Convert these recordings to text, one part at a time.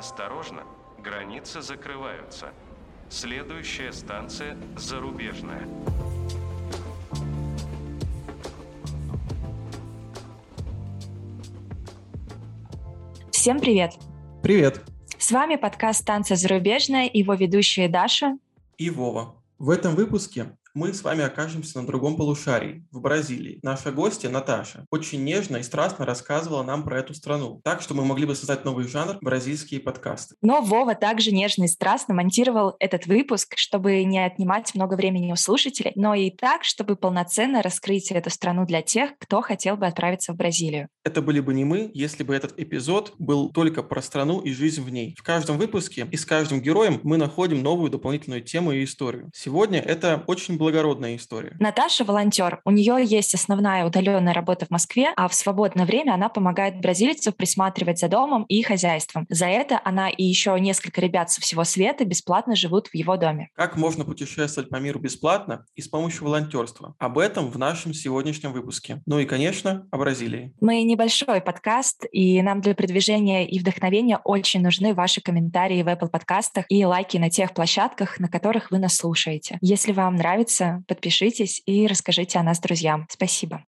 Осторожно, границы закрываются. Следующая станция «Зарубежная». Всем привет! Привет! С вами подкаст «Станция зарубежная» и его ведущие Даша и Вова. В этом выпуске мы с вами окажемся на другом полушарии, в Бразилии. Наша гостья Наташа очень нежно и страстно рассказывала нам про эту страну, так что мы могли бы создать новый жанр – бразильские подкасты. Но Вова также нежно и страстно монтировал этот выпуск, чтобы не отнимать много времени у слушателей, но и так, чтобы полноценно раскрыть эту страну для тех, кто хотел бы отправиться в Бразилию. Это были бы не мы, если бы этот эпизод был только про страну и жизнь в ней. В каждом выпуске и с каждым героем мы находим новую дополнительную тему и историю. Сегодня это очень благородная история. Наташа – волонтер. У нее есть основная удаленная работа в Москве, а в свободное время она помогает бразильцев присматривать за домом и хозяйством. За это она и еще несколько ребят со всего света бесплатно живут в его доме. Как можно путешествовать по миру бесплатно и с помощью волонтерства? Об этом в нашем сегодняшнем выпуске. Ну и, конечно, о Бразилии. Мы небольшой подкаст, и нам для продвижения и вдохновения очень нужны ваши комментарии в Apple подкастах и лайки на тех площадках, на которых вы нас слушаете. Если вам нравится нравится, подпишитесь и расскажите о нас друзьям. Спасибо.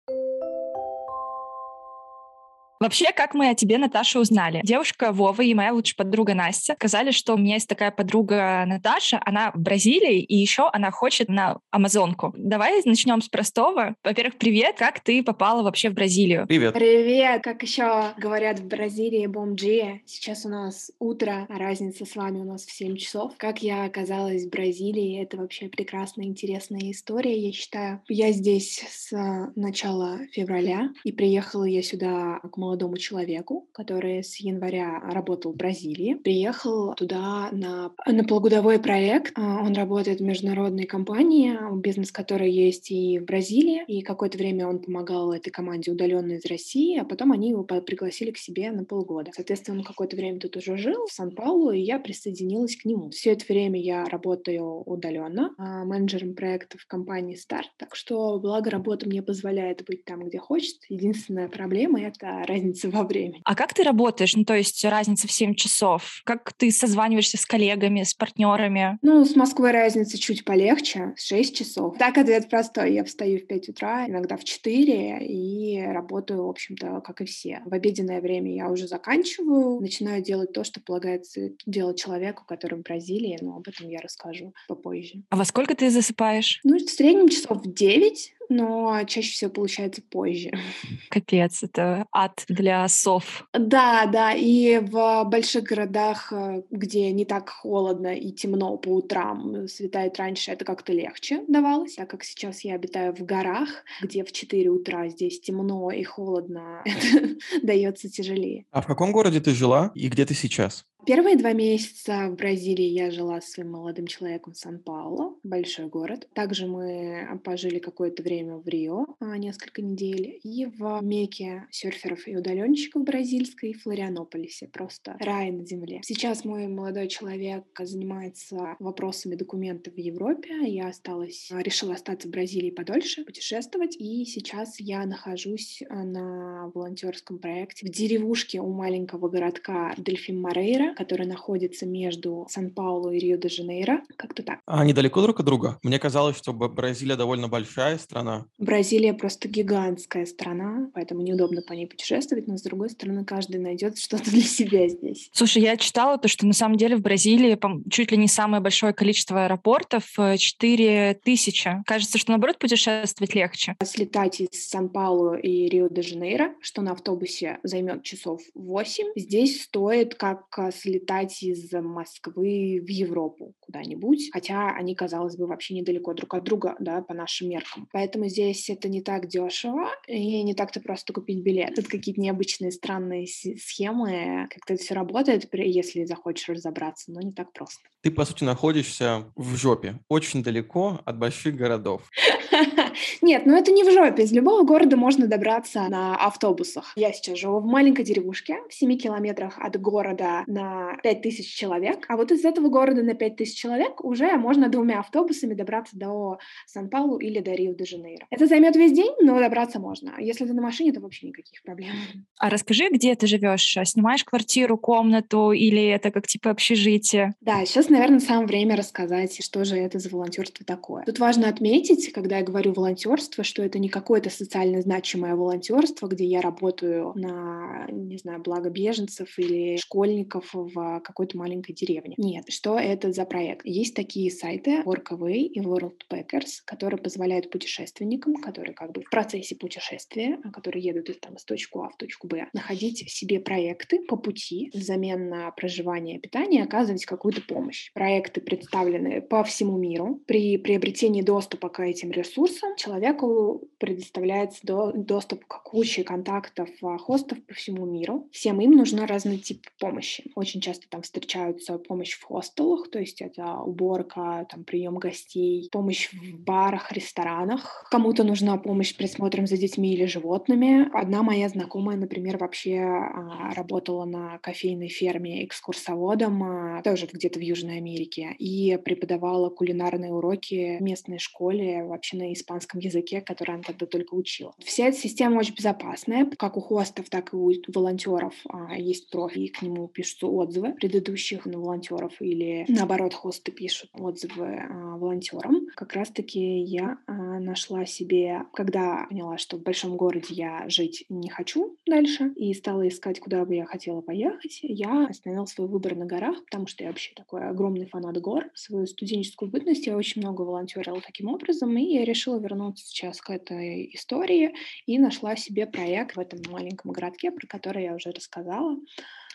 Вообще, как мы о тебе, Наташа, узнали? Девушка Вова и моя лучшая подруга Настя сказали, что у меня есть такая подруга Наташа, она в Бразилии, и еще она хочет на Амазонку. Давай начнем с простого. Во-первых, привет, как ты попала вообще в Бразилию? Привет. Привет, как еще говорят в Бразилии, бомджи. Сейчас у нас утро, а разница с вами у нас в 7 часов. Как я оказалась в Бразилии, это вообще прекрасная, интересная история, я считаю. Я здесь с начала февраля, и приехала я сюда к молодому молодому человеку, который с января работал в Бразилии. Приехал туда на, на полугодовой проект. А, он работает в международной компании, бизнес которой есть и в Бразилии. И какое-то время он помогал этой команде удаленно из России, а потом они его пригласили к себе на полгода. Соответственно, он какое-то время тут уже жил, в Сан-Паулу, и я присоединилась к нему. Все это время я работаю удаленно, а, менеджером проектов в компании Start. Так что, благо, работа мне позволяет быть там, где хочет. Единственная проблема — это разница во времени. А как ты работаешь? Ну, то есть разница в 7 часов. Как ты созваниваешься с коллегами, с партнерами? Ну, с Москвой разница чуть полегче, 6 часов. Так ответ простой. Я встаю в 5 утра, иногда в 4, и работаю, в общем-то, как и все. В обеденное время я уже заканчиваю, начинаю делать то, что полагается делать человеку, который в Бразилии, но об этом я расскажу попозже. А во сколько ты засыпаешь? Ну, в среднем часов в 9, но чаще всего получается позже. Капец, это ад для сов. Да, да, и в больших городах, э, где не так холодно и темно по утрам, э, светает раньше, это как-то легче давалось, так как сейчас я обитаю в горах, где в 4 утра здесь темно и холодно, это дается тяжелее. А в каком городе ты жила и где ты сейчас? Первые два месяца в Бразилии я жила с своим молодым человеком в Сан-Пауло, большой город. Также мы пожили какое-то время в Рио, а, несколько недель, и в Меке серферов и удаленщиков бразильской, Флорианополисе. Просто рай на земле. Сейчас мой молодой человек занимается вопросами документов в Европе. Я осталась, решила остаться в Бразилии подольше, путешествовать, и сейчас я нахожусь а, на волонтерском проекте в деревушке у маленького городка Дельфин Морейра, который находится между Сан-Паулу и Рио-де-Жанейро. Как-то так. А они далеко друг от друга? Мне казалось, что Бразилия довольно большая страна. Бразилия просто гигантская страна, поэтому неудобно по ней путешествовать, но с другой стороны каждый найдет что-то для себя здесь. Слушай, я читала то, что на самом деле в Бразилии чуть ли не самое большое количество аэропортов, 4 э, тысячи. Кажется, что наоборот путешествовать легче. Слетать из Сан-Паулу и Рио-де-Жанейро, что на автобусе займет часов 8, здесь стоит как с слетать из Москвы в Европу куда-нибудь, хотя они, казалось бы, вообще недалеко друг от друга, да, по нашим меркам. Поэтому здесь это не так дешево, и не так-то просто купить билет. Тут какие-то необычные странные схемы, как-то все работает, если захочешь разобраться, но не так просто. Ты, по сути, находишься в жопе, очень далеко от больших городов. Нет, ну это не в жопе. Из любого города можно добраться на автобусах. Я сейчас живу в маленькой деревушке, в 7 километрах от города на 5000 человек. А вот из этого города на 5000 человек уже можно двумя автобусами добраться до Сан-Паулу или до Рио-де-Жанейро. Это займет весь день, но добраться можно. Если ты на машине, то вообще никаких проблем. А расскажи, где ты живешь? Снимаешь квартиру, комнату или это как типа общежитие? Да, сейчас, наверное, самое время рассказать, что же это за волонтерство такое. Тут важно отметить, когда я говорю волонтерство, что это не какое-то социально значимое волонтерство, где я работаю на, не знаю, благо беженцев или школьников в какой-то маленькой деревне. Нет, что это за проект? Есть такие сайты Workaway и Worldpackers, которые позволяют путешественникам, которые как бы в процессе путешествия, а, которые едут из, там, с точки А в точку Б, находить себе проекты по пути взамен на проживание и питание, оказывать какую-то помощь. Проекты представлены по всему миру. При приобретении доступа к этим ресурсам человеку предоставляется до, доступ к куче контактов а, хостов по всему миру. Всем им нужна разный тип помощи. Очень часто там встречаются помощь в хостелах, то есть это уборка, там прием гостей, помощь в барах, ресторанах. Кому-то нужна помощь с присмотром за детьми или животными. Одна моя знакомая, например, вообще а, работала на кофейной ферме экскурсоводом, а, тоже где-то в Южной Америке, и преподавала кулинарные уроки в местной школе вообще на испанском языке, который она тогда только учила. Вся эта система очень безопасная, как у хостов, так и у волонтеров а, есть профиль, и к нему пишутся отзывы предыдущих волонтеров или наоборот хосты пишут отзывы а, волонтерам. Как раз-таки я а, нашла себе, когда поняла, что в большом городе я жить не хочу дальше и стала искать, куда бы я хотела поехать, я остановила свой выбор на горах, потому что я вообще такой огромный фанат гор. Свою студенческую бытность я очень много волонтерила таким образом, и я решила вернуться сейчас к этой истории и нашла себе проект в этом маленьком городке, про который я уже рассказала.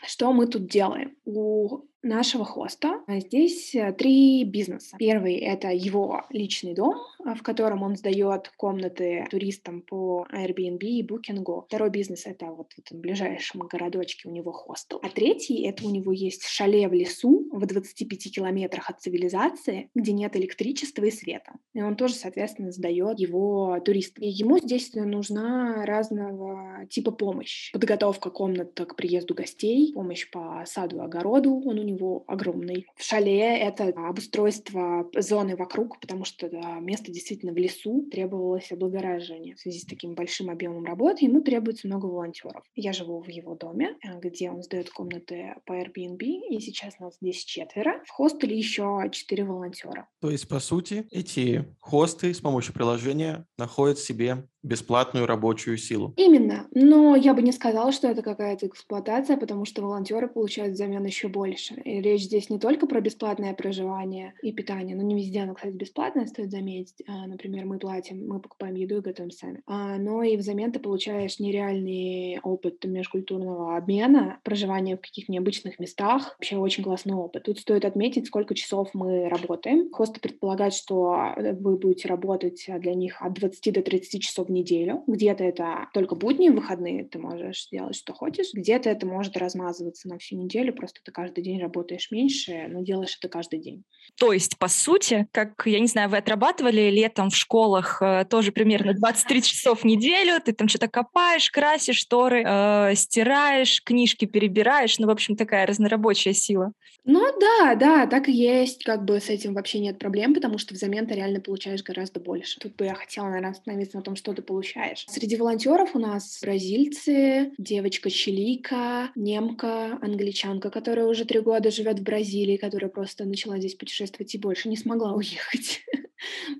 Что мы тут делаем? У нашего хоста. А здесь э, три бизнеса. Первый — это его личный дом, а, в котором он сдает комнаты туристам по Airbnb и Booking. Второй бизнес — это вот в этом ближайшем городочке у него хостел. А третий — это у него есть шале в лесу в 25 километрах от цивилизации, где нет электричества и света. И он тоже, соответственно, сдает его туристам. И ему здесь нужна разного типа помощь. Подготовка комнат к приезду гостей, помощь по саду и огороду, он него огромный. В шале это обустройство зоны вокруг, потому что да, место действительно в лесу требовалось облагораживание. В связи с таким большим объемом работы ему требуется много волонтеров. Я живу в его доме, э, где он сдает комнаты по Airbnb, и сейчас нас здесь четверо. В хостеле еще четыре волонтера. То есть, по сути, эти хосты с помощью приложения находят себе бесплатную рабочую силу. Именно. Но я бы не сказала, что это какая-то эксплуатация, потому что волонтеры получают взамен еще больше. И речь здесь не только про бесплатное проживание и питание, но не везде оно, кстати, бесплатное, стоит заметить. А, например, мы платим, мы покупаем еду и готовим сами. А, но и взамен ты получаешь нереальный опыт межкультурного обмена, проживания в каких-то необычных местах. Вообще очень классный опыт. Тут стоит отметить, сколько часов мы работаем. Хосты предполагают, что вы будете работать для них от 20 до 30 часов в неделю. Где-то это только будни, выходные ты можешь делать, что хочешь. Где-то это может размазываться на всю неделю, просто ты каждый день работаешь меньше, но делаешь это каждый день. То есть, по сути, как, я не знаю, вы отрабатывали летом в школах э, тоже примерно 23 часов в неделю, ты там что-то копаешь, красишь шторы, э, стираешь, книжки перебираешь, ну, в общем, такая разнорабочая сила. Ну да, да, так и есть. Как бы с этим вообще нет проблем, потому что взамен ты реально получаешь гораздо больше. Тут бы я хотела, наверное, остановиться на том, что ты получаешь. Среди волонтеров у нас бразильцы, девочка чилийка, немка, англичанка, которая уже три года живет в Бразилии, которая просто начала здесь путешествовать и больше не смогла уехать.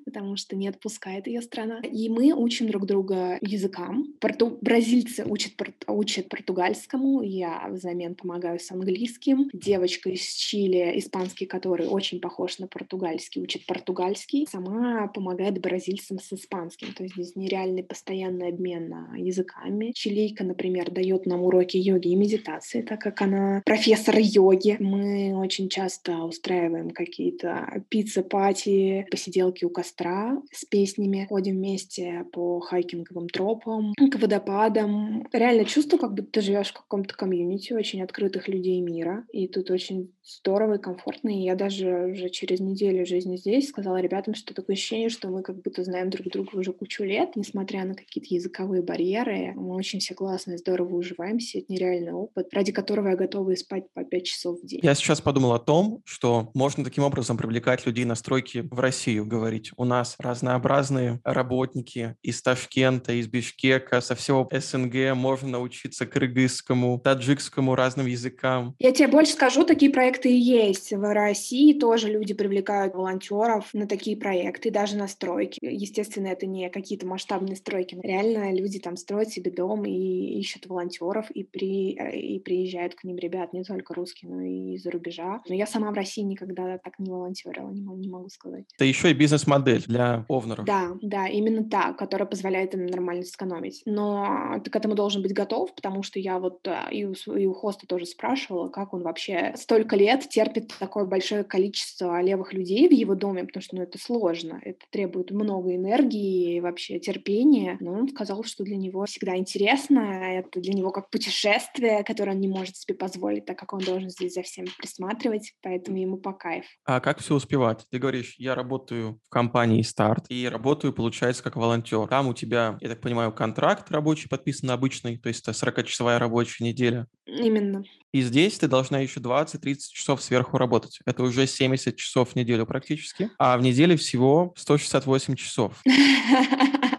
потому что не отпускает ее страна. И мы учим друг друга языкам. Порту... Бразильцы учат, учат португальскому, я взамен помогаю с английским. Девочка из Чили, испанский, который очень похож на португальский, учит португальский. Сама помогает бразильцам с испанским. То есть здесь нереальный постоянный обмен языками. Чилийка, например, дает нам уроки йоги и медитации, так как она профессор йоги. Мы очень часто устраиваем какие-то пицца- party, посиделки у костра с песнями, ходим вместе по хайкинговым тропам, к водопадам. Реально чувство, как будто ты живешь в каком-то комьюнити очень открытых людей мира, и тут очень здорово и комфортно. И я даже уже через неделю жизни здесь сказала ребятам, что такое ощущение, что мы как будто знаем друг друга уже кучу лет, несмотря на какие-то языковые барьеры. Мы очень все классно и здорово уживаемся. Это нереальный опыт, ради которого я готова спать по 5 часов в день. Я сейчас подумал о том, что можно таким образом привлекать людей на стройки в Россию, говорить. У нас разнообразные работники из Ташкента, из Бишкека, со всего СНГ можно научиться кыргызскому, таджикскому, разным языкам. Я тебе больше скажу, такие проекты и есть. В России тоже люди привлекают волонтеров на такие проекты, даже на стройки. Естественно, это не какие-то масштабные стройки. Реально люди там строят себе дом и ищут волонтеров, и, при, и приезжают к ним ребят, не только русские, но и из-за рубежа. Но я сама в России никогда так не волонтерила, не, не могу сказать. Это еще и бизнес-модель для овнеров. Да, да, именно так, которая позволяет им нормально сэкономить. Но ты к этому должен быть готов, потому что я вот э, и у, и у хоста тоже спрашивала, как он вообще столько лет терпит такое большое количество левых людей в его доме, потому что ну, это сложно, это требует много энергии и вообще терпения. Но он сказал, что для него всегда интересно, это для него как путешествие, которое он не может себе позволить, так как он должен здесь за всем присматривать, поэтому ему по кайф. А как все успевать? Ты говоришь, я работаю в компании Старт и работаю, получается, как волонтер. Там у тебя, я так понимаю, контракт рабочий подписан обычный, то есть это 40-часовая рабочая неделя. Именно. И здесь ты должна еще 20-30 часов сверху работать. Это уже 70 часов в неделю практически. А в неделе всего 168 часов.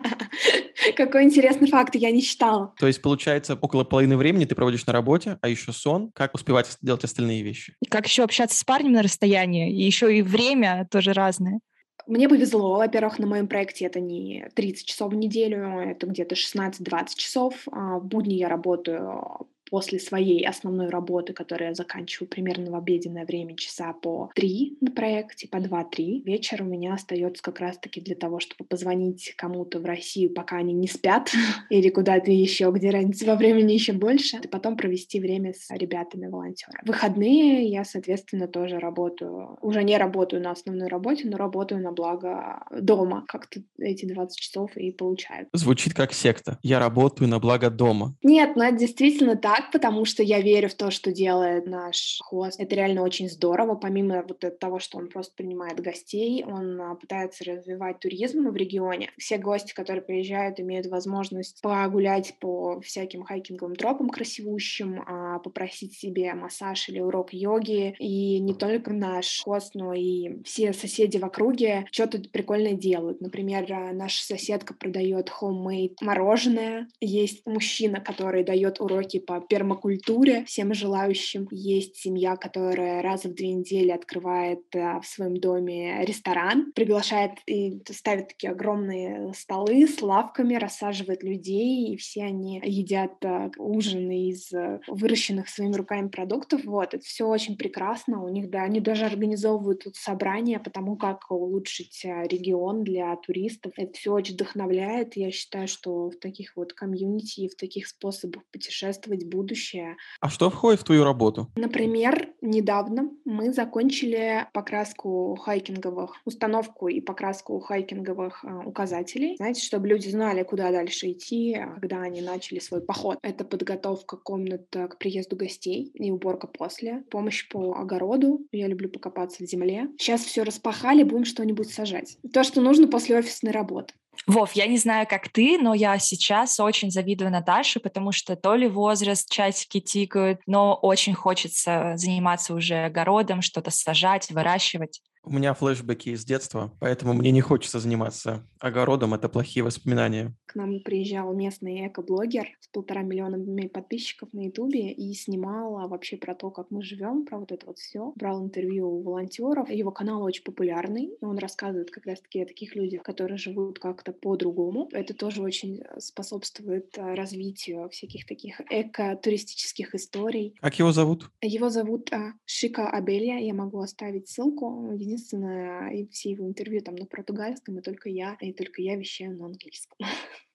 Какой интересный факт, я не считала. То есть, получается, около половины времени ты проводишь на работе, а еще сон. Как успевать делать остальные вещи? И как еще общаться с парнем на расстоянии? И еще и время тоже разное. Мне повезло, во-первых, на моем проекте это не 30 часов в неделю, это где-то 16-20 часов. А в будни я работаю после своей основной работы, которую я заканчиваю примерно в обеденное время, часа по три на проекте, по 2-3, вечер у меня остается как раз-таки для того, чтобы позвонить кому-то в Россию, пока они не спят, или куда-то еще, где разница во времени еще больше, и потом провести время с ребятами-волонтерами. Выходные я, соответственно, тоже работаю, уже не работаю на основной работе, но работаю на благо дома. Как-то эти 20 часов и получаю. Звучит как секта. Я работаю на благо дома. Нет, но это действительно так так, потому что я верю в то, что делает наш хост. Это реально очень здорово. Помимо вот того, что он просто принимает гостей, он а, пытается развивать туризм в регионе. Все гости, которые приезжают, имеют возможность погулять по всяким хайкинговым тропам красивущим, а, попросить себе массаж или урок йоги. И не только наш хост, но и все соседи в округе что-то прикольное делают. Например, а, наша соседка продает homemade мороженое. Есть мужчина, который дает уроки по пермакультуре всем желающим. Есть семья, которая раз в две недели открывает э, в своем доме ресторан, приглашает и ставит такие огромные столы с лавками, рассаживает людей, и все они едят э, ужины из э, выращенных своими руками продуктов. Вот, это все очень прекрасно. У них, да, они даже организовывают тут собрания по тому, как улучшить регион для туристов. Это все очень вдохновляет. Я считаю, что в таких вот комьюнити и в таких способах путешествовать будущее. А что входит в твою работу? Например, недавно мы закончили покраску хайкинговых, установку и покраску хайкинговых э, указателей. Знаете, чтобы люди знали, куда дальше идти, когда они начали свой поход. Это подготовка комнат к приезду гостей и уборка после, помощь по огороду. Я люблю покопаться в земле. Сейчас все распахали, будем что-нибудь сажать. То, что нужно после офисной работы. Вов, я не знаю, как ты, но я сейчас очень завидую Наташе, потому что то ли возраст, часики тикают, но очень хочется заниматься уже огородом, что-то сажать, выращивать. У меня флешбеки из детства, поэтому мне не хочется заниматься огородом, это плохие воспоминания. К нам приезжал местный эко-блогер с полтора миллиона подписчиков на Ютубе и снимал вообще про то, как мы живем, про вот это вот все. Брал интервью у волонтеров. Его канал очень популярный. Он рассказывает как раз-таки о таких людях, которые живут как-то по-другому. Это тоже очень способствует э, развитию всяких таких эко-туристических историй. Как его зовут? Его зовут а, Шика Абелья. Я могу оставить ссылку. Единственное, и все его интервью там на португальском, и только я, и только я вещаю на английском.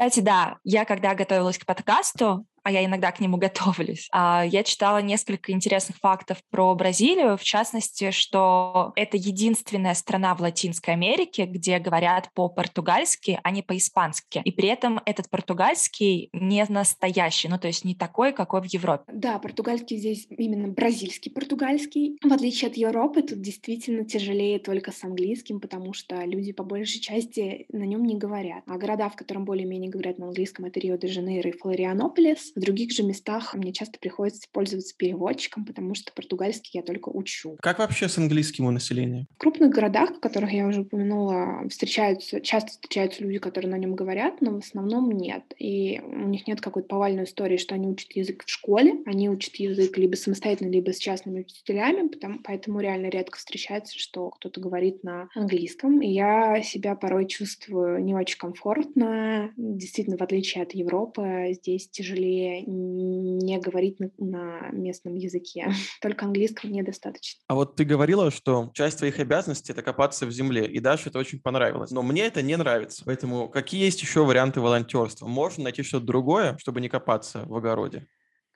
Кстати, да, я когда готовилась к подкасту, а я иногда к нему готовлюсь. А я читала несколько интересных фактов про Бразилию, в частности, что это единственная страна в Латинской Америке, где говорят по-португальски, а не по-испански. И при этом этот португальский не настоящий, ну то есть не такой, какой в Европе. Да, португальский здесь именно бразильский португальский. В отличие от Европы, тут действительно тяжелее только с английским, потому что люди по большей части на нем не говорят. А города, в котором более-менее говорят на английском, это Рио-де-Жанейро и Флорианополис. В других же местах мне часто приходится пользоваться переводчиком, потому что португальский я только учу. Как вообще с английским у населения? В крупных городах, в которых я уже упомянула, встречаются, часто встречаются люди, которые на нем говорят, но в основном нет. И у них нет какой-то повальной истории, что они учат язык в школе, они учат язык либо самостоятельно, либо с частными учителями, потому, поэтому реально редко встречается, что кто-то говорит на английском. И я себя порой чувствую не очень комфортно. Действительно, в отличие от Европы, здесь тяжелее не говорить на, на местном языке. Только английского недостаточно. А вот ты говорила, что часть твоих обязанностей — это копаться в земле, и Даше это очень понравилось. Но мне это не нравится. Поэтому какие есть еще варианты волонтерства? Можно найти что-то другое, чтобы не копаться в огороде?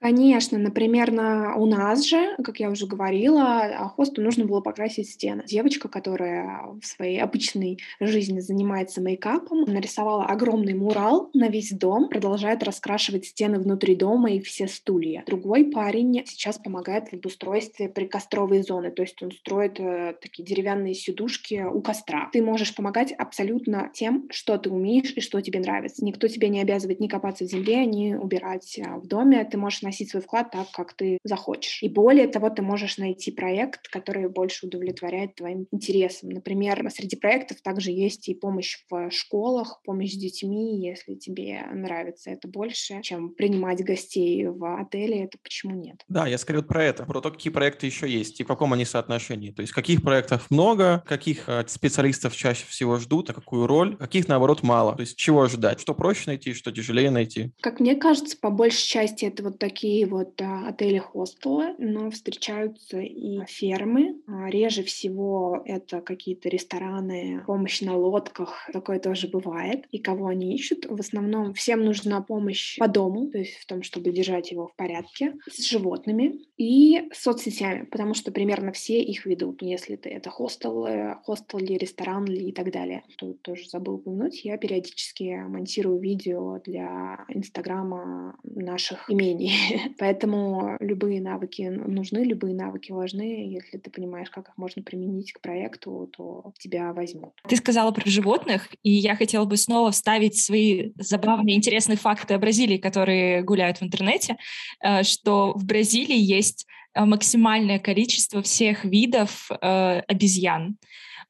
Конечно, например, на у нас же, как я уже говорила, а, хосту нужно было покрасить стены. Девочка, которая в своей обычной жизни занимается мейкапом, нарисовала огромный мурал на весь дом, продолжает раскрашивать стены внутри дома и все стулья. Другой парень сейчас помогает в обустройстве прикостровой зоны, то есть он строит э, такие деревянные сидушки у костра. Ты можешь помогать абсолютно тем, что ты умеешь и что тебе нравится. Никто тебя не обязывает ни копаться в земле, ни убирать а, в доме. Ты можешь вносить свой вклад так, как ты захочешь. И более того, ты можешь найти проект, который больше удовлетворяет твоим интересам. Например, среди проектов также есть и помощь в школах, помощь с детьми, если тебе нравится это больше, чем принимать гостей в отеле, это почему нет? Да, я скорее вот про это, про то, какие проекты еще есть и в каком они соотношении. То есть каких проектов много, каких э, специалистов чаще всего ждут, а какую роль, каких, наоборот, мало. То есть чего ожидать, что проще найти, что тяжелее найти. Как мне кажется, по большей части это вот такие такие вот а, отели-хостелы, но встречаются и фермы. А, реже всего это какие-то рестораны, помощь на лодках, такое тоже бывает. И кого они ищут? В основном всем нужна помощь по дому, то есть в том, чтобы держать его в порядке, с животными и соцсетями, потому что примерно все их ведут. Если ты это хостел, хостел ли, ресторан ли и так далее. Тут тоже забыл упомянуть, я периодически монтирую видео для Инстаграма наших имений. Поэтому любые навыки нужны, любые навыки важны. Если ты понимаешь, как их можно применить к проекту, то тебя возьмут. Ты сказала про животных, и я хотела бы снова вставить свои забавные, интересные факты о Бразилии, которые гуляют в интернете, э, что в Бразилии есть э, максимальное количество всех видов э, обезьян.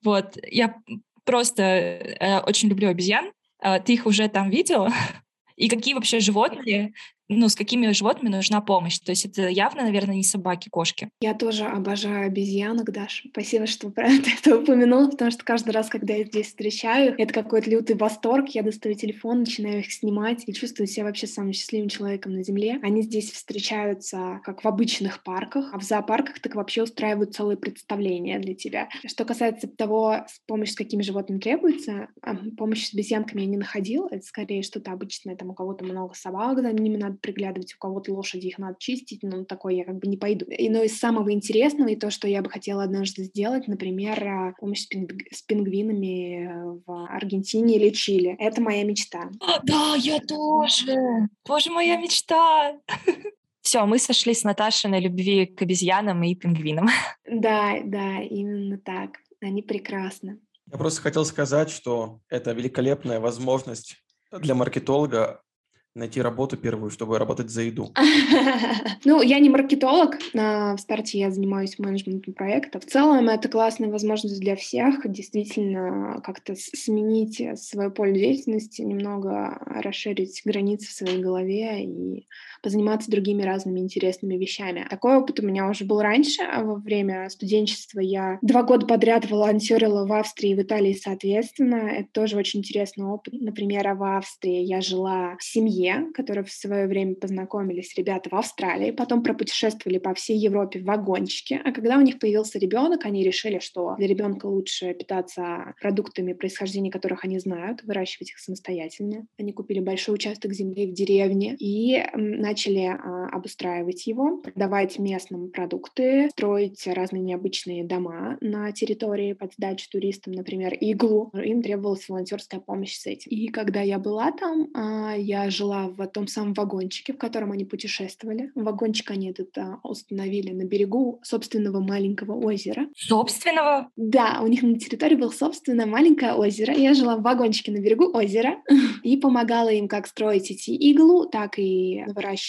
Вот, я просто очень люблю обезьян. Ты их уже там видела? И какие вообще животные ну, с какими животными нужна помощь. То есть это явно, наверное, не собаки, кошки. Я тоже обожаю обезьянок, Даша. Спасибо, что про это упомянула, потому что каждый раз, когда я здесь встречаю, это какой-то лютый восторг. Я достаю телефон, начинаю их снимать и чувствую себя вообще самым счастливым человеком на Земле. Они здесь встречаются как в обычных парках, а в зоопарках так вообще устраивают целые представления для тебя. Что касается того, помощь с какими животными требуется, помощь с обезьянками я не находила. Это скорее что-то обычное, там у кого-то много собак, да, ними надо приглядывать, у кого-то лошади их надо чистить, но такое я как бы не пойду. И, но из самого интересного, и то, что я бы хотела однажды сделать, например, а, помощь с, пинг с пингвинами э, в Аргентине или Чили. Это моя мечта. А, да, я тоже. Боже, моя мечта. Все, мы сошлись с Наташей на любви к обезьянам и пингвинам. Да, да, именно так. Они прекрасны. Я просто хотел сказать, что это великолепная возможность для маркетолога найти работу первую, чтобы работать за еду? Ну, я не маркетолог. В старте я занимаюсь менеджментом проекта. В целом, это классная возможность для всех действительно как-то сменить свое поле деятельности, немного расширить границы в своей голове и позаниматься другими разными интересными вещами. Такой опыт у меня уже был раньше. А во время студенчества я два года подряд волонтерила в Австрии и в Италии, соответственно. Это тоже очень интересный опыт. Например, в Австрии я жила в семье, которые в свое время познакомились ребята в Австралии, потом пропутешествовали по всей Европе в вагончике. А когда у них появился ребенок, они решили, что для ребенка лучше питаться продуктами, происхождения которых они знают, выращивать их самостоятельно. Они купили большой участок земли в деревне и начали начали а, обустраивать его, продавать местным продукты, строить разные необычные дома на территории под сдачу туристам, например, иглу. Им требовалась волонтерская помощь с этим. И когда я была там, а, я жила в том самом вагончике, в котором они путешествовали. Вагончик они этот а, установили на берегу собственного маленького озера. Собственного? Да, у них на территории было собственное маленькое озеро. Я жила в вагончике на берегу озера и помогала им как строить эти иглу, так и выращивать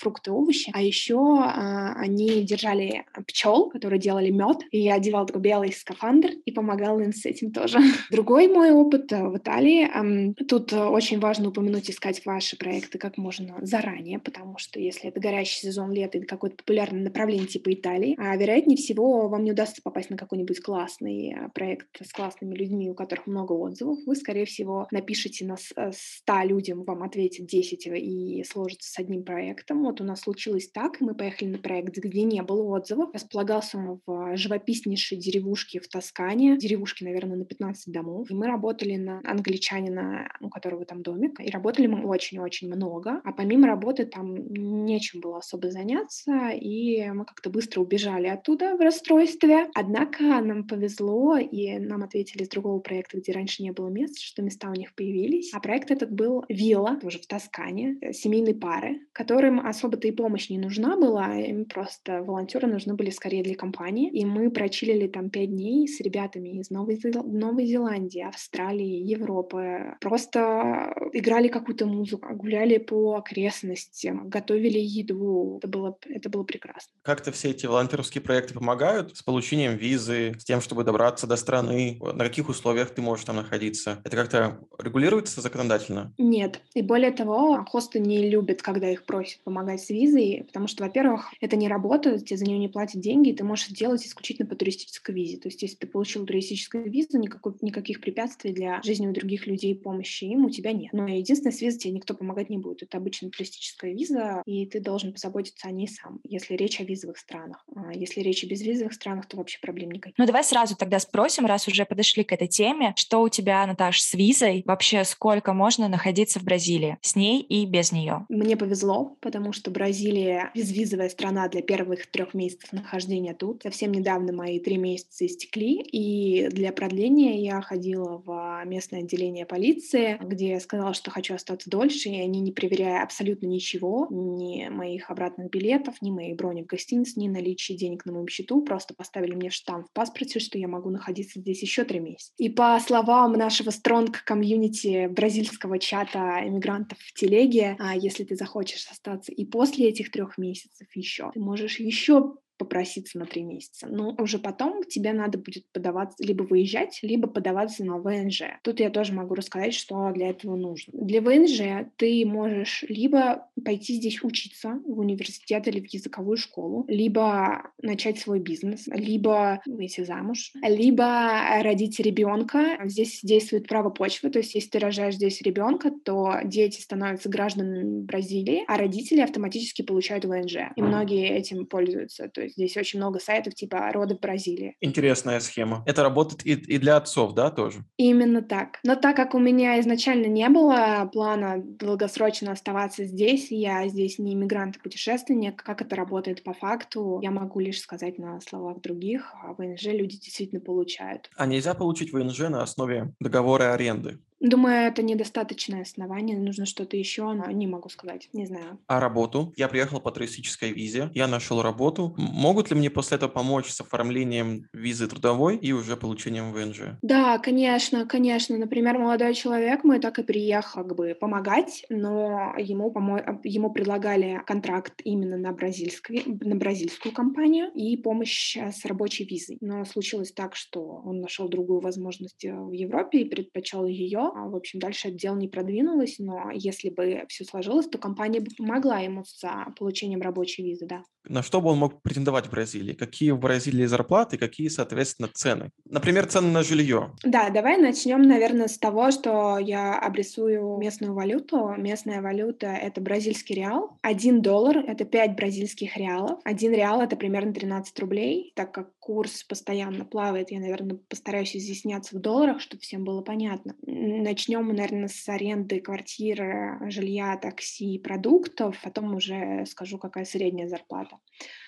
фрукты, овощи. А еще а, они держали пчел, которые делали мед, и я одевала такой белый скафандр и помогала им с этим тоже. Другой мой опыт э, в Италии. Тут очень важно упомянуть, искать ваши проекты как можно заранее, потому что если это горящий сезон лета или какое-то популярное направление типа Италии, а вероятнее всего вам не удастся попасть на какой-нибудь классный э, проект с классными людьми, у которых много отзывов. Вы, скорее всего, напишите на 100 э, людям, вам ответят 10 и сложится с одним проектом. Вот у нас случилось так, мы поехали на проект, где не было отзывов. Располагался он в живописнейшей деревушке в Тоскане, деревушке, наверное, на 15 домов. И мы работали на англичанина, у которого там домик, и работали мы очень-очень много. А помимо работы там нечем было особо заняться, и мы как-то быстро убежали оттуда в расстройстве. Однако нам повезло, и нам ответили с другого проекта, где раньше не было мест, что места у них появились. А проект этот был вилла, тоже в Тоскане, э, семейной пары, которым особо-то и помощь не нужна была, им просто волонтеры нужны были скорее для компании. И мы прочилили там пять дней с ребятами из Новой, Зел... Новой Зеландии, Австралии, Европы. Просто играли какую-то музыку, гуляли по окрестностям, готовили еду. Это было, это было прекрасно. Как-то все эти волонтерские проекты помогают с получением визы, с тем, чтобы добраться до страны? На каких условиях ты можешь там находиться? Это как-то регулируется законодательно? Нет. И более того, хосты не любят, когда их просят помогать с визой, потому что, во-первых, это не работа, тебе за нее не платят деньги, и ты можешь делать исключительно по туристической визе. То есть, если ты получил туристическую визу, никакой, никаких препятствий для жизни у других людей помощи им у тебя нет. Но единственное, с визой тебе никто помогать не будет. Это обычно туристическая виза, и ты должен позаботиться о ней сам, если речь о визовых странах. А если речь о безвизовых странах, то вообще проблем никаких. Ну, давай сразу тогда спросим, раз уже подошли к этой теме, что у тебя, Наташ, с визой? Вообще, сколько можно находиться в Бразилии? С ней и без нее? Мне повезло, потому что Бразилия безвизовая страна для первых трех месяцев нахождения тут. Совсем недавно мои три месяца истекли, и для продления я ходила в местное отделение полиции, где я сказала, что хочу остаться дольше, и они, не проверяя абсолютно ничего, ни моих обратных билетов, ни моей брони в гостинице, ни наличие денег на моем счету, просто поставили мне штамп в паспорте, что я могу находиться здесь еще три месяца. И по словам нашего стронг комьюнити бразильского чата иммигрантов в телеге, а если ты захочешь остаться и после этих трех месяцев еще, ты можешь еще попроситься на три месяца. Но уже потом тебе надо будет подаваться, либо выезжать, либо подаваться на ВНЖ. Тут я тоже могу рассказать, что для этого нужно. Для ВНЖ ты можешь либо пойти здесь учиться в университет или в языковую школу, либо начать свой бизнес, либо выйти замуж, либо родить ребенка. Здесь действует право почвы, то есть если ты рожаешь здесь ребенка, то дети становятся гражданами Бразилии, а родители автоматически получают ВНЖ. И многие этим пользуются. То здесь очень много сайтов типа роды в Бразилии. Интересная схема. Это работает и, и для отцов, да, тоже? Именно так. Но так как у меня изначально не было плана долгосрочно оставаться здесь, я здесь не иммигрант, а путешественник, как это работает по факту, я могу лишь сказать на словах других, а ВНЖ люди действительно получают. А нельзя получить ВНЖ на основе договора аренды? Думаю, это недостаточное основание, нужно что-то еще, но не могу сказать, не знаю. А работу? Я приехал по туристической визе, я нашел работу. Могут ли мне после этого помочь с оформлением визы трудовой и уже получением ВНЖ? Да, конечно, конечно. Например, молодой человек, мы так и приехал как бы помогать, но ему, помо... ему предлагали контракт именно на, бразильский, на бразильскую компанию и помощь с рабочей визой. Но случилось так, что он нашел другую возможность э, в Европе и предпочел ее, а, в общем, дальше это дело не продвинулось, но если бы все сложилось, то компания бы помогла ему с а, получением рабочей визы, да. На что бы он мог претендовать в Бразилии? Какие в Бразилии зарплаты, какие, соответственно, цены? Например, цены на жилье. Да, давай начнем, наверное, с того, что я обрисую местную валюту. Местная валюта — это бразильский реал. Один доллар — это 5 бразильских реалов. Один реал — это примерно 13 рублей, так как курс постоянно плавает, я, наверное, постараюсь изъясняться в долларах, чтобы всем было понятно. Начнем мы, наверное, с аренды квартиры, жилья, такси, продуктов, потом уже скажу, какая средняя зарплата.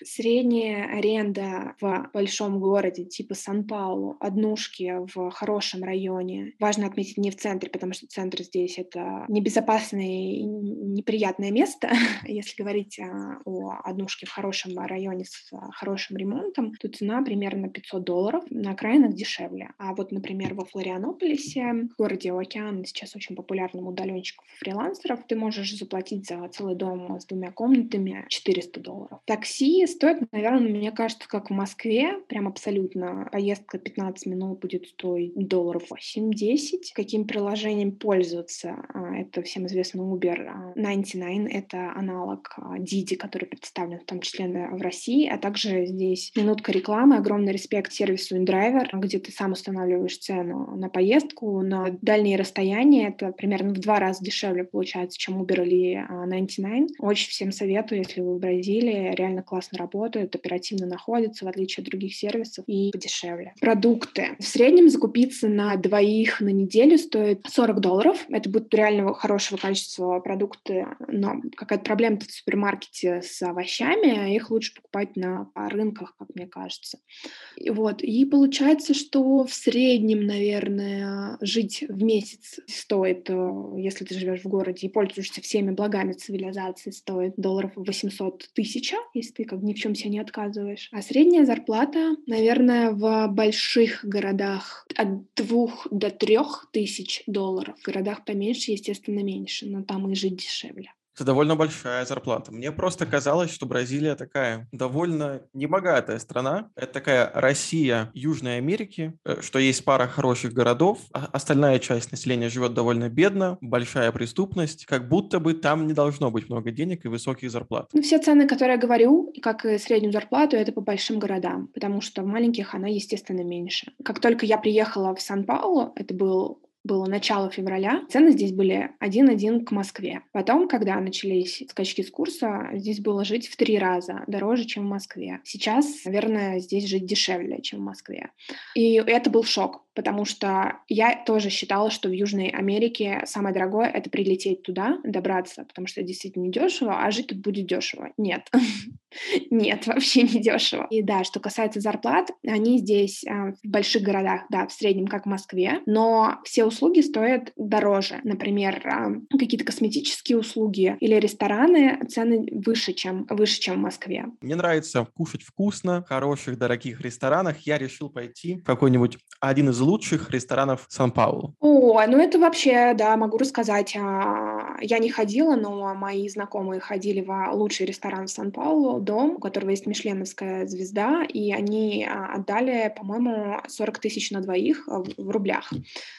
Средняя аренда в большом городе типа Сан-Паулу, однушки в хорошем районе. Важно отметить не в центре, потому что центр здесь это небезопасное и неприятное место. Если говорить а, о однушке в хорошем районе с а, хорошим ремонтом, то цена примерно 500 долларов. На окраинах дешевле. А вот, например, во Флорианополисе, в городе Океан, сейчас очень популярным удаленщиков фрилансеров, ты можешь заплатить за целый дом с двумя комнатами 400 долларов. Такси стоит, наверное, мне кажется, как в Москве, прям абсолютно. Поездка 15 минут будет стоить долларов 8-10. Каким приложением пользоваться? А, это всем известно Uber. 99 — это аналог Didi, который представлен в том числе в России, а также здесь минутка рекламы, огромный респект сервису InDriver, где ты сам устанавливаешь цену на поездку, на дальние расстояния. Это примерно в два раза дешевле получается, чем Uber или 99. А, Очень всем советую, если вы в Бразилии, реально классно работают, оперативно находятся, в отличие от других сервисов, и подешевле. Продукты. В среднем закупиться на двоих на неделю стоит 40 долларов. Это будут реально хорошего качества продукты, но какая-то проблема в супермаркете с овощами, их лучше покупать на рынках, как мне кажется. И вот. И получается, что в среднем, наверное, жить в месяц стоит, э, если ты живешь в городе и пользуешься всеми благами цивилизации, стоит долларов 800 тысяч, если ты как ни в чем себе не отказываешь. А средняя зарплата, наверное, в больших городах от двух до трех тысяч долларов. В городах поменьше, естественно, меньше, но там и жить дешевле. Это довольно большая зарплата. Мне просто казалось, что Бразилия такая довольно небогатая страна. Это такая Россия Южной Америки, э, что есть пара хороших городов, а остальная часть населения живет довольно бедно, большая преступность, как будто бы там не должно быть много денег и высоких зарплат. Ну, все цены, которые я говорю, как и среднюю зарплату, это по большим городам, потому что в маленьких она, естественно, меньше. Как только я приехала в Сан-Паулу, это был было начало февраля, цены здесь были 1-1 к Москве. Потом, когда начались скачки с курса, здесь было жить в три раза дороже, чем в Москве. Сейчас, наверное, здесь жить дешевле, чем в Москве. И это был шок, потому что я тоже считала, что в Южной Америке самое дорогое — это прилететь туда, добраться, потому что действительно недешево, а жить тут будет дешево. Нет. Нет, вообще не дешево. И да, что касается зарплат, они здесь э, в больших городах, да, в среднем как в Москве, но все услуги стоят дороже. Например, э, какие-то косметические услуги или рестораны цены выше, чем выше, чем в Москве. Мне нравится кушать вкусно в хороших дорогих ресторанах. Я решил пойти в какой-нибудь один из лучших ресторанов Сан-Паулу. О, ну это вообще, да, могу рассказать. А, я не ходила, но мои знакомые ходили в лучший ресторан в Сан-Паулу, дом, у которого есть мишленовская звезда, и они а, отдали, по-моему, 40 тысяч на двоих в рублях.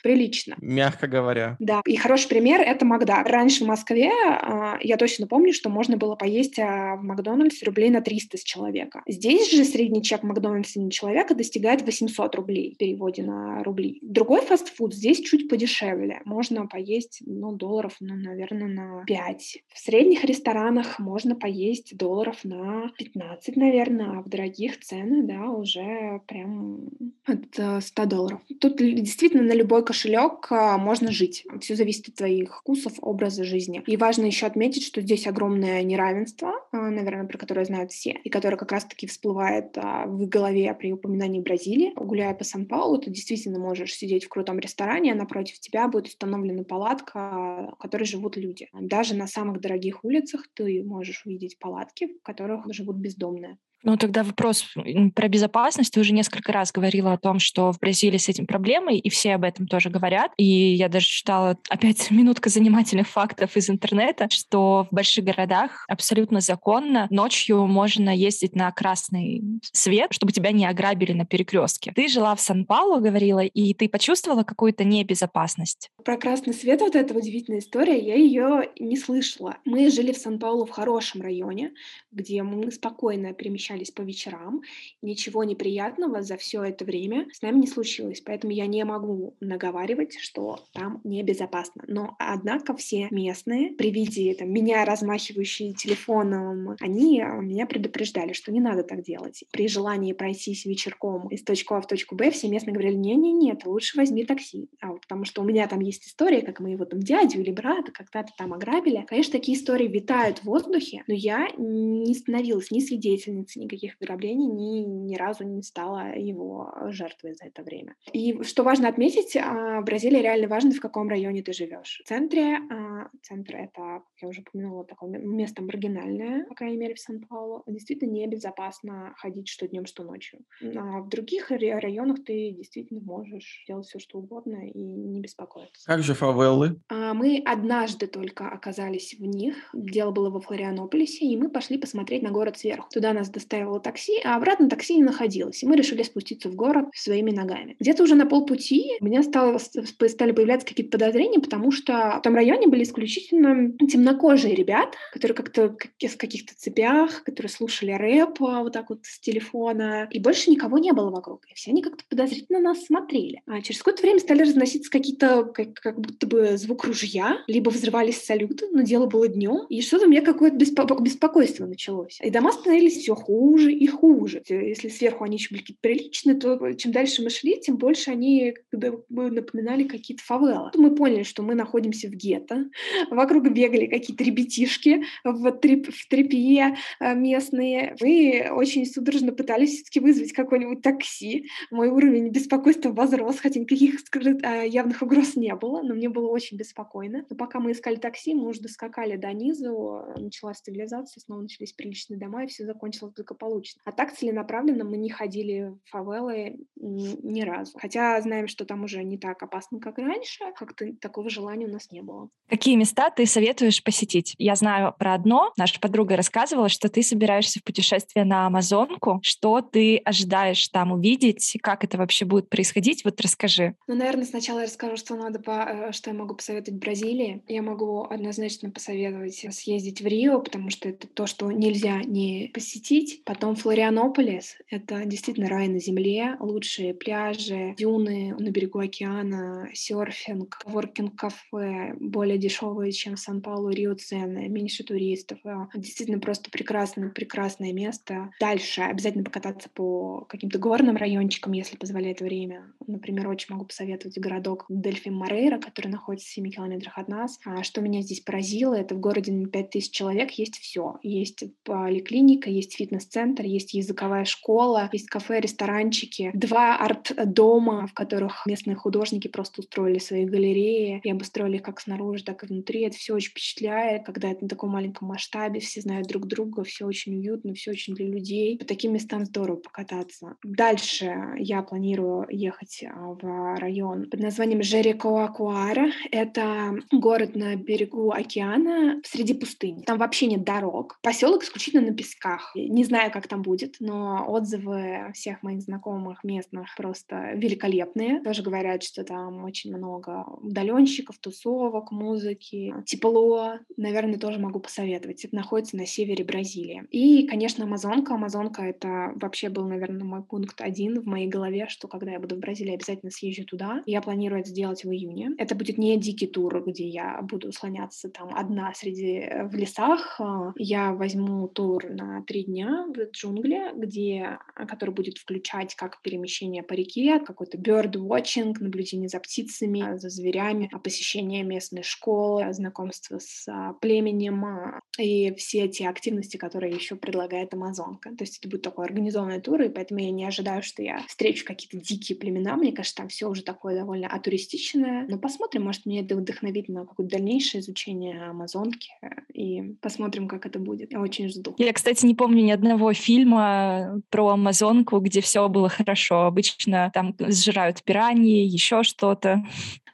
Прилично. Мягко говоря. Да, и хороший пример — это Макдак. Раньше в Москве а, я точно помню, что можно было поесть в Макдональдсе рублей на 300 с человека. Здесь же средний чек Макдональдса на человека достигает 800 рублей в переводе на рублей. Другой фастфуд здесь чуть подешевле. Можно поесть, ну, долларов, ну, наверное, на 5. В средних ресторанах можно поесть долларов на 15, наверное, а в дорогих цены, да, уже прям от 100 долларов. Тут действительно на любой кошелек а, можно жить. Все зависит от твоих вкусов, образа жизни. И важно еще отметить, что здесь огромное неравенство, а, наверное, про которое знают все, и которое как раз-таки всплывает а, в голове при упоминании Бразилии. Гуляя по Сан-Паулу, ты действительно можешь сидеть в крутом ресторане, а напротив тебя будет установлена палатка, в которой живут люди. Даже на самых дорогих улицах ты можешь увидеть палатки, в которых живут бездомные. Ну, тогда вопрос про безопасность. Ты уже несколько раз говорила о том, что в Бразилии с этим проблемой, и все об этом тоже говорят. И я даже читала, опять, минутка занимательных фактов из интернета, что в больших городах абсолютно законно ночью можно ездить на красный свет, чтобы тебя не ограбили на перекрестке. Ты жила в Сан-Паулу, говорила, и ты почувствовала какую-то небезопасность? Про красный свет, вот эта удивительная история, я ее не слышала. Мы жили в Сан-Паулу в хорошем районе, где мы спокойно перемещались возвращались по вечерам. Ничего неприятного за все это время с нами не случилось, поэтому я не могу наговаривать, что там небезопасно. Но, однако, все местные при виде там, меня размахивающие телефоном, они а, меня предупреждали, что не надо так делать. При желании пройтись вечерком из точки А в точку Б, все местные говорили, не-не-не, лучше возьми такси. А вот потому что у меня там есть история, как мы его там дядю или брата когда-то там ограбили. Конечно, такие истории витают в воздухе, но я не становилась ни свидетельницей никаких ограблений, ни, ни разу не стала его жертвой за это время. И что важно отметить, а, Бразилия реально важно, в каком районе ты живешь. В центре, а, центр — это, как я уже упомянула, такое место маргинальное, по крайней мере, в Сан-Паулу. Действительно небезопасно ходить что днем, что ночью. А в других районах ты действительно можешь делать все, что угодно и не беспокоиться. Как же фавелы? Мы однажды только оказались в них. Дело было во Флорианополисе, и мы пошли посмотреть на город сверху. Туда нас доставило такси, а обратно такси не находилось. И мы решили спуститься в город своими ногами. Где-то уже на полпути у меня стало, стали появляться какие-то подозрения, потому что в том районе были исключительно темнокожие ребята, которые как-то в каких-то цепях, которые слушали рэп а, вот так вот с телефона, и больше никого не было вокруг. И все они как-то подозрительно нас смотрели. А через какое-то время стали разноситься какие-то, как, как будто бы звук ружья, либо взрывались салюты, но дело было днем, и что-то у меня какое-то беспо- беспокойство началось. И дома становились все хуже и хуже. Если сверху они еще были какие-то приличные, то чем дальше мы шли, тем больше они бы напоминали какие-то фавелы. Мы поняли, что мы находимся в гетто, вокруг бегали какие-то ребятишки в, трип, в трепье э, местные. Мы очень судорожно пытались все-таки вызвать какое-нибудь такси. Мой уровень беспокойства возрос, хотя никаких э, явных угроз не было, но мне было очень беспокойно. Но пока мы искали такси, мы уже доскакали до низу, началась стабилизация, снова начались приличные дома, и все закончилось благополучно. А так целенаправленно мы не ходили в фавелы ни, ни разу. Хотя знаем, что там уже не так опасно, как раньше, как-то такого желания у нас не было. Какие места ты советуешь посетить? Я знаю про одно. Наша подруга рассказывала, что ты собираешься в путешествие на Амазонку. Что ты ожидаешь там увидеть? Как это вообще будет происходить? Вот расскажи. Ну, наверное, сначала я расскажу, что надо по, э, что я могу посоветовать Бразилии. Я могу однозначно посоветовать съездить в Рио, потому что это то, что нельзя не посетить. Потом Флорианополис. Это действительно рай на земле. Лучшие пляжи, дюны на берегу океана, серфинг, воркинг-кафе, более дешевые, чем Сан-Паулу, Рио цены, меньше туристов. А, действительно просто прекрасное, прекрасное место. Дальше обязательно покататься по каким-то горным райончикам, если позволяет время. Например, очень могу посоветовать городок Дельфи Морейра, который находится в 7 километрах от нас. А что меня здесь поразило, это в городе на 5000 человек есть все. Есть поликлиника, есть фитнес-центр, есть языковая школа, есть кафе, ресторанчики, два арт-дома, в которых местные художники просто устроили свои галереи и обустроили их как снаружи, так и внутри. Это все очень впечатляет, когда это на таком маленьком масштабе, все знают друг друга, все очень уютно, все очень для людей. По таким местам здорово покататься. Дальше я планирую ехать а, в район под названием Жерикоакуара. Это город на берегу океана среди пустыни. Там вообще нет дорог. Поселок исключительно на песках. Не знаю, как там будет, но отзывы всех моих знакомых местных просто великолепные. Тоже говорят, что там очень много удаленщиков, тусовок, музыки, тепло. Наверное, тоже могу посоветовать. Это находится на севере Бразилии. И, конечно, Амазонка. Амазонка — это вообще был, наверное, мой пункт один в моей голове, что когда я буду в Бразилии, обязательно съезжу туда. Я планирую это сделать в июне. Это будет не дикий тур, где я буду слоняться там одна среди э, в лесах. Я возьму тур на три дня в джунгли, где, который будет включать как перемещение по реке, какой-то bird watching, наблюдение за птицами, за зверями, посещение местной школы, знакомство с а, племенем и все эти активности, которые еще предлагает Амазонка. То есть это будет такой организованный тур, и поэтому я не ожидаю, что я встречу какие-то дикие племена. Мне кажется, там все уже такое довольно атуристичное. Но посмотрим, может, мне это вдохновит на какое-то дальнейшее изучение Амазонки, и посмотрим, как это будет. Я очень жду. Я, кстати, не помню ни одного фильма про Амазонку, где все было хорошо. Обычно там сжирают пираньи, еще что-то.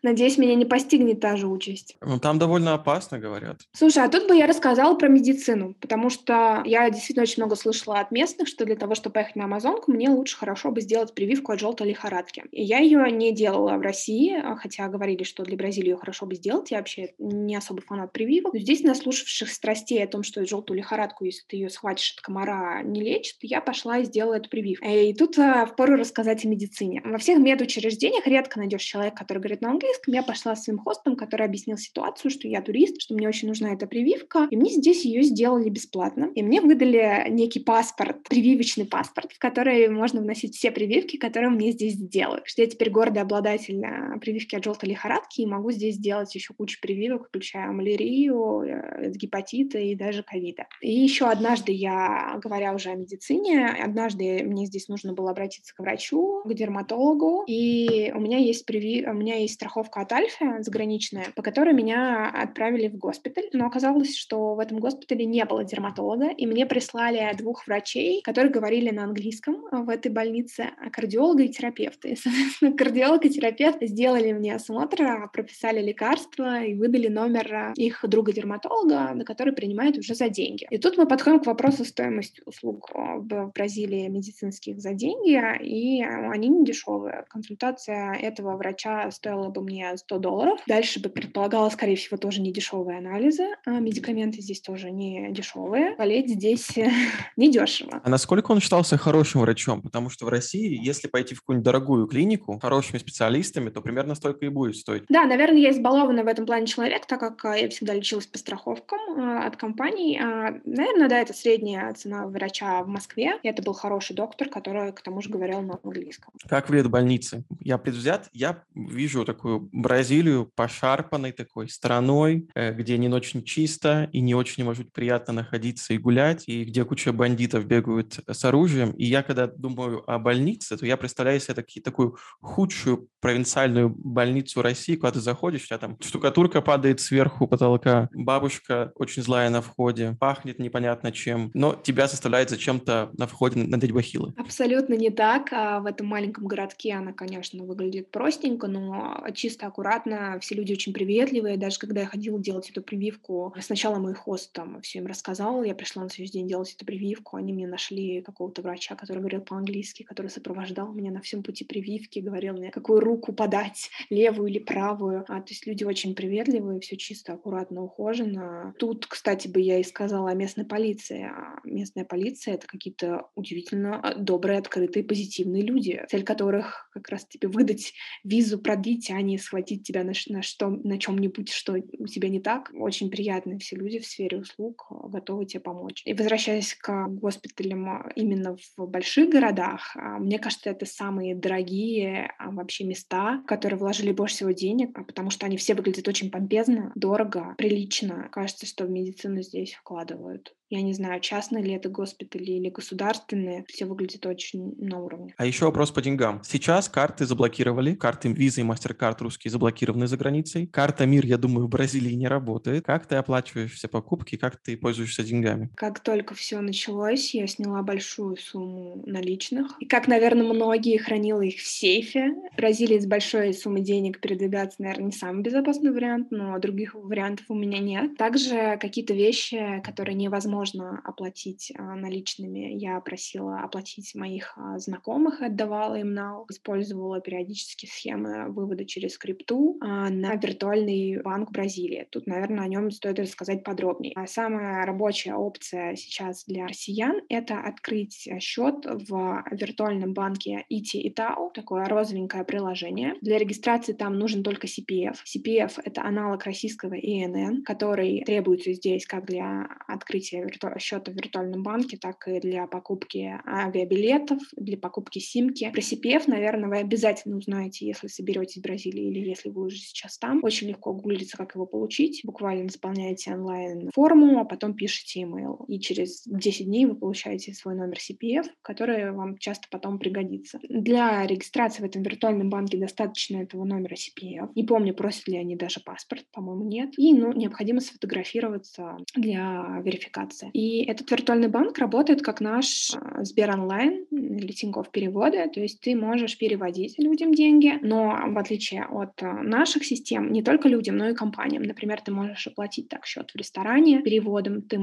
Надеюсь, меня не постигнет та же участь. Ну, там довольно опасно, говорят. Слушай, а тут бы я рассказала про медицину, потому что я действительно очень много слышала от местных, что для того, чтобы поехать на Амазонку, мне лучше хорошо бы сделать прививку от желтой лихорадки. И я ее не делала в России, а, хотя говорили, что для Бразилии ее хорошо бы сделать. Я вообще не особо фанат прививок. Но здесь, наслушавших страстей о том, что желтую лихорадку, если ты ее схватишь от комара, не лечит, я пошла и сделала эту прививку. И тут а, впору рассказать о медицине. Во всех медучреждениях редко найдешь человека, который говорит на английском. Я пошла с своим хостом, который объяснил ситуацию, что я турист, что мне очень нужна эта прививка. И мне здесь ее сделали бесплатно. И мне выдали некий паспорт, прививочный паспорт, в который можно вносить все прививки, которые мне здесь сделают. Что я теперь гордый обладатель а, прививки от желтой лихорадки и могу здесь сделать еще кучу прививок, включая малярию, э, гепатита и даже ковида. И еще однажды я, говоря уже о медицине, однажды мне здесь нужно было обратиться к врачу, к дерматологу, и у меня есть приви... у меня есть страховка от Альфа заграничная, по которой меня отправили в госпиталь, но оказалось, что в этом госпитале не было дерматолога, и мне прислали двух врачей, которые говорили на английском в этой больнице, кардиолога и терапевта. И, соответственно, кардиолог и терапевт сделали мне осмотр, прописали лекарства и выдали номер их друга-дерматолога, на который принимают уже за деньги. И тут мы подходим к вопросу стоимости услуг в Бразилии медицинских за деньги, и они не дешевые. Консультация этого врача стоила бы мне 100 долларов. Дальше бы предполагала, скорее всего, тоже не дешевые анализы. А медикаменты здесь тоже не дешевые. Болеть здесь не дешево. А насколько он считался хорошим врачом? Потому что в России, если пойти в какую-нибудь дорогую клинику хорошими специалистами, то примерно столько и будет стоить. Да, наверное, я избалованный в этом плане человек, так как а, я всегда лечилась по страховкам а, от компаний. Наверное, да, это средняя цена врача в Москве. И это был хороший доктор, который, к тому же, говорил на английском. Как выглядят больницы? Я предвзят, я вижу такую Бразилию пошарпанной такой страной, э, где не очень чисто и не очень, может быть, приятно находиться и гулять, и где куча бандитов бегают с оружием. И я, когда думаю о больнице, то я представляю себе таки, такую худшую провинциальную больницу России, куда ты заходишь, тебя там штукатурка падает сверху потолка, бабушка очень злая на входе, пахнет непонятно чем, но тебя заставляет зачем-то на входе надеть бахилы. Абсолютно не так. А в этом маленьком городке она, конечно, выглядит простенько, но чисто аккуратно. Все люди очень приветливые. Даже когда я ходила делать эту прививку, сначала мой хост там все им рассказал. Я пришла на следующий день делать эту прививку. Они мне нашли какого-то врача, который говорил по-английски, который сопровождал меня на всем пути прививки, говорил мне, какую руку подать, левую или правую. А, то есть люди очень приветливые, все чисто, аккуратно, ухожено. Тут, кстати, бы я и сказала о местной полиции. А местная полиция — это какие-то удивительно а, добрые, открытые, позитивные люди, цель которых как раз тебе выдать визу, продлить, а не схватить тебя на, на, что, на чем-нибудь, что у тебя не так. Очень приятные все люди в сфере услуг, а, готовы тебе помочь. И возвращаясь к госпиталям именно в больших городах, мне кажется, это самые дорогие вообще места, в которые вложили больше всего денег, потому что они все выглядят очень помпезно, дорого, прилично. Кажется, что в медицину здесь вкладывают я не знаю, частные ли это госпитали или государственные, все выглядит очень на уровне. А еще вопрос по деньгам. Сейчас карты заблокировали, карты Visa и MasterCard русские заблокированы за границей. Карта МИР, я думаю, в Бразилии не работает. Как ты оплачиваешь все покупки, как ты пользуешься деньгами? Как только все началось, я сняла большую сумму наличных. И как, наверное, многие, хранила их в сейфе. В Бразилии с большой суммой денег передвигаться, наверное, не самый безопасный вариант, но других вариантов у меня нет. Также какие-то вещи, которые невозможно невозможно оплатить а, наличными. Я просила оплатить моих а, знакомых, отдавала им на, использовала периодически схемы вывода через крипту а, на виртуальный банк Бразилии. Тут, наверное, о нем стоит рассказать подробнее. Самая рабочая опция сейчас для россиян — это открыть счет в виртуальном банке ИТИ и ТАУ, такое розовенькое приложение. Для регистрации там нужен только CPF. CPF — это аналог российского ИНН, который требуется здесь как для открытия счета в виртуальном банке, так и для покупки авиабилетов, для покупки симки. Про CPF, наверное, вы обязательно узнаете, если соберетесь в Бразилии или если вы уже сейчас там. Очень легко гуглится, как его получить. Буквально заполняете онлайн форму, а потом пишете email. И через 10 дней вы получаете свой номер CPF, который вам часто потом пригодится. Для регистрации в этом виртуальном банке достаточно этого номера CPF. Не помню, просят ли они даже паспорт, по-моему, нет. И ну, необходимо сфотографироваться для верификации. И этот виртуальный банк работает как наш э, Сбер онлайн или Тинькофф переводы, то есть ты можешь переводить людям деньги, но в отличие от э, наших систем, не только людям, но и компаниям. Например, ты можешь оплатить так счет в ресторане переводом, ты,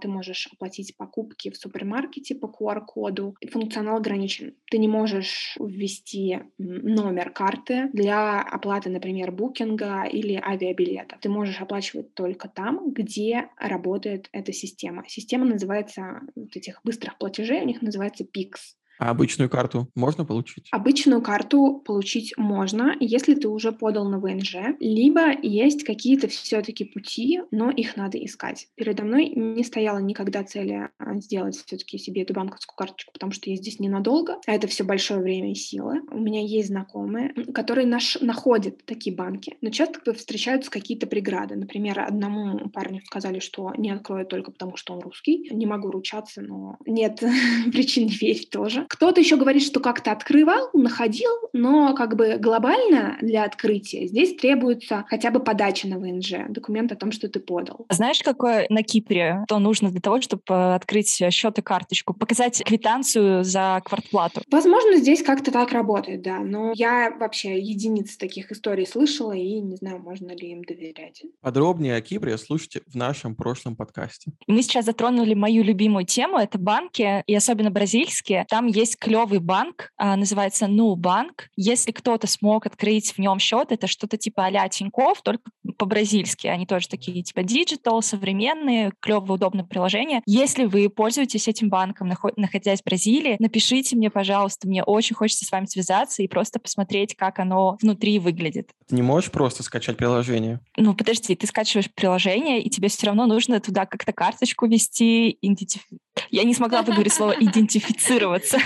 ты можешь оплатить покупки в супермаркете по QR-коду. Функционал ограничен. Ты не можешь ввести номер карты для оплаты, например, букинга или авиабилета. Ты можешь оплачивать только там, где работает эта система. Система называется, вот этих быстрых платежей, у них называется PIX. А обычную карту можно получить? Обычную карту получить можно, если ты уже подал на ВНЖ, либо есть какие-то все-таки пути, но их надо искать. Передо мной не стояла никогда цели а, сделать все-таки себе эту банковскую карточку, потому что я здесь ненадолго, а это все большое время и силы. У меня есть знакомые, которые наш, находят такие банки, но часто встречаются какие-то преграды. Например, одному парню сказали, что не откроет только потому, что он русский. Не могу ручаться, но нет причин верить тоже. Кто-то еще говорит, что как-то открывал, находил, но как бы глобально для открытия здесь требуется хотя бы подача на ВНЖ, документ о том, что ты подал. Знаешь, какое на Кипре то нужно для того, чтобы э, открыть счет и карточку? Показать квитанцию за квартплату? Возможно, здесь как-то так работает, да, но я вообще единиц таких историй слышала и не знаю, можно ли им доверять. Подробнее о Кипре слушайте в нашем прошлом подкасте. Мы сейчас затронули мою любимую тему, это банки, и особенно бразильские. Там есть есть клевый банк, а, называется Ну банк. Если кто-то смог открыть в нем счет, это что-то типа а-ля Тинькофф, только по-бразильски. Они тоже такие типа digital, современные, клевое, удобное приложение. Если вы пользуетесь этим банком, находясь в Бразилии, напишите мне, пожалуйста. Мне очень хочется с вами связаться и просто посмотреть, как оно внутри выглядит. Ты не можешь просто скачать приложение? Ну, подожди, ты скачиваешь приложение, и тебе все равно нужно туда как-то карточку ввести, идентиф... Я не смогла выговорить слово «идентифицироваться».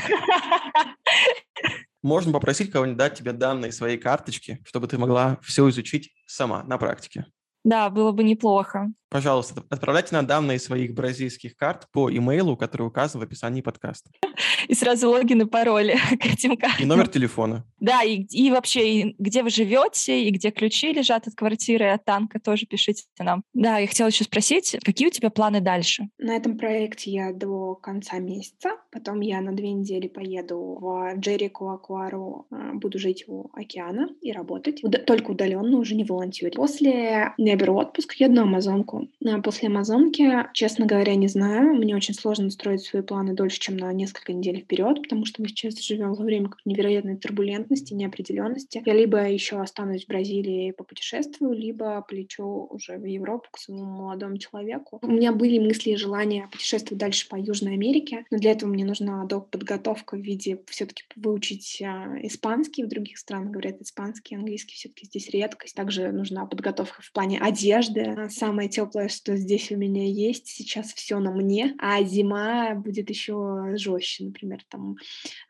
Можно попросить кого-нибудь дать тебе данные своей карточки, чтобы ты могла все изучить сама на практике. Да, было бы неплохо. Пожалуйста, отправляйте нам данные своих бразильских карт по имейлу, который указан в описании подкаста. И сразу логин и пароли к этим картам. И номер телефона. Да, и, и вообще, и где вы живете, и где ключи лежат от квартиры, от танка, тоже пишите нам. Да, я хотела еще спросить, какие у тебя планы дальше? На этом проекте я до конца месяца, потом я на две недели поеду в Джерико Акуару, а, буду жить у океана и работать, только удаленно, уже не волонтерить. После я беру отпуск, еду на Амазонку, а после Амазонки, честно говоря, не знаю. Мне очень сложно строить свои планы дольше, чем на несколько недель вперед, потому что мы сейчас живем во время невероятной турбулентности, неопределенности. Я либо еще останусь в Бразилии и попутешествую, либо полечу уже в Европу к своему молодому человеку. У меня были мысли и желания путешествовать дальше по Южной Америке, но для этого мне нужна доп. подготовка в виде все-таки выучить а, испанский. В других странах говорят испанский, английский все-таки здесь редкость. Также нужна подготовка в плане одежды. Самое теплое теплое, что здесь у меня есть, сейчас все на мне, а зима будет еще жестче, например, там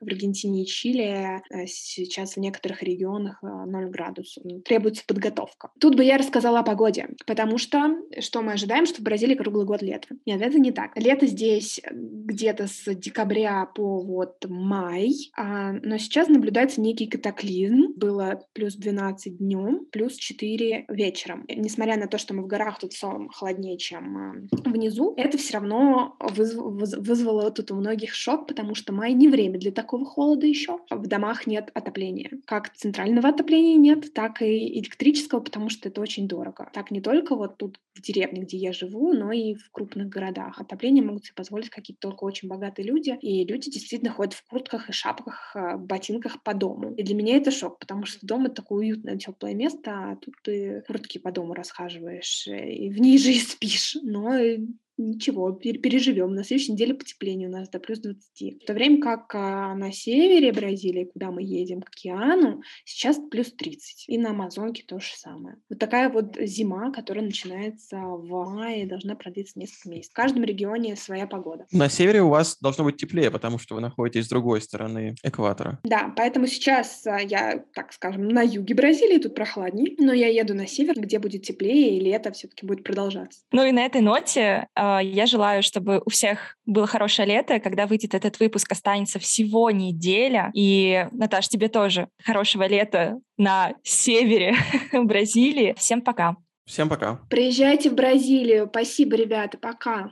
в Аргентине и Чили э, сейчас в некоторых регионах 0 э, градусов. Ну, требуется подготовка. Тут бы я рассказала о погоде, потому что что мы ожидаем, что в Бразилии круглый год лето. Нет, это не так. Лето здесь где-то с декабря по вот май, а, но сейчас наблюдается некий катаклизм. Было плюс 12 днем, плюс 4 вечером. Несмотря на то, что мы в горах тут холоднее, чем а, внизу, это все равно вызв вызвало тут у многих шок, потому что май не время для такого холода еще. В домах нет отопления. Как центрального отопления нет, так и электрического, потому что это очень дорого. Так не только вот тут в деревне, где я живу, но и в крупных городах. Отопление могут себе позволить какие-то только очень богатые люди, и люди действительно ходят в куртках и шапках, а, ботинках по дому. И для меня это шок, потому что дом — это такое уютное, теплое место, а тут ты куртки по дому расхаживаешь, э, и в ней же и спишь, но Ничего, переживем. На следующей неделе потепление у нас до плюс 20. В то время как а, на севере Бразилии, куда мы едем, к океану, сейчас плюс 30. И на Амазонке то же самое. Вот такая вот зима, которая начинается в мае, должна продлиться несколько месяцев. В каждом регионе своя погода. На севере у вас должно быть теплее, потому что вы находитесь с другой стороны экватора. Да, поэтому сейчас а, я, так скажем, на юге Бразилии, тут прохладнее, но я еду на север, где будет теплее, и лето все-таки будет продолжаться. Ну и на этой ноте а, я желаю, чтобы у всех было хорошее лето. Когда выйдет этот выпуск, останется всего неделя. И, Наташ, тебе тоже хорошего лета на севере Бразилии. Всем пока. Всем пока. Приезжайте в Бразилию. Спасибо, ребята. Пока.